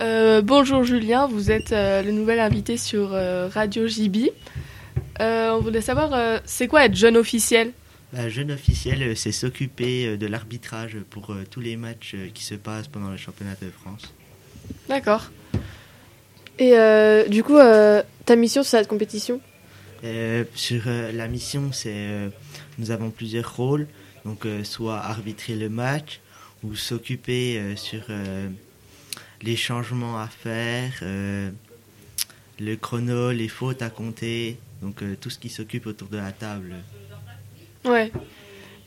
Euh, bonjour Julien, vous êtes euh, le nouvel invité sur euh, Radio JB. On voulait savoir, c'est quoi être jeune officiel? La jeune officielle, euh, c'est s'occuper de l'arbitrage pour tous les matchs qui se passent pendant le championnat de France. D'accord. Et du coup, ta mission sur cette compétition? Sur la mission, c'est nous avons plusieurs rôles, donc soit arbitrer le match ou s'occuper sur les changements à faire, euh, le chrono, les fautes à compter, donc euh, tout ce qui s'occupe autour de la table. Ouais.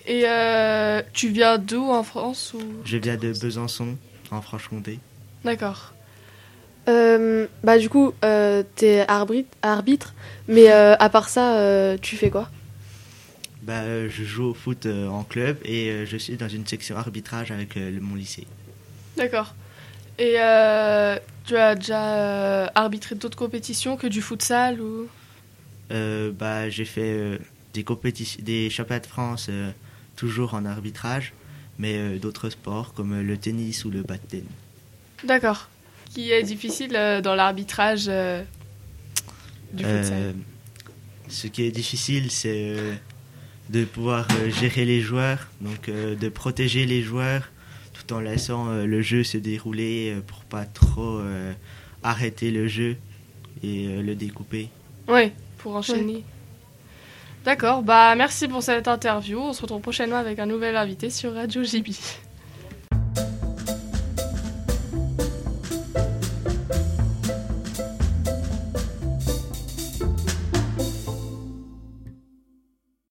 Et euh, tu viens d'où en France ou... Je viens de Besançon, en Franche-Comté. D'accord. Bah du coup, t'es arbitre, arbitre, mais à part ça, tu fais quoi? Bah, je joue au foot en club et je suis dans une section arbitrage avec mon lycée. D'accord. Et euh, tu as déjà euh, arbitré d'autres compétitions que du futsal ou... Euh, bah, j'ai fait des compétitions, des championnats de France toujours en arbitrage, mais d'autres sports comme le tennis ou le badminton. D'accord. Qui est difficile dans l'arbitrage du futsal? ce qui est difficile, c'est de pouvoir gérer les joueurs, donc de protéger les joueurs tout en laissant euh, le jeu se dérouler euh, pour pas trop euh, arrêter le jeu et le découper. Oui, pour enchaîner. D'accord, bah merci pour cette interview. On se retrouve prochainement avec un nouvel invité sur Radio JB.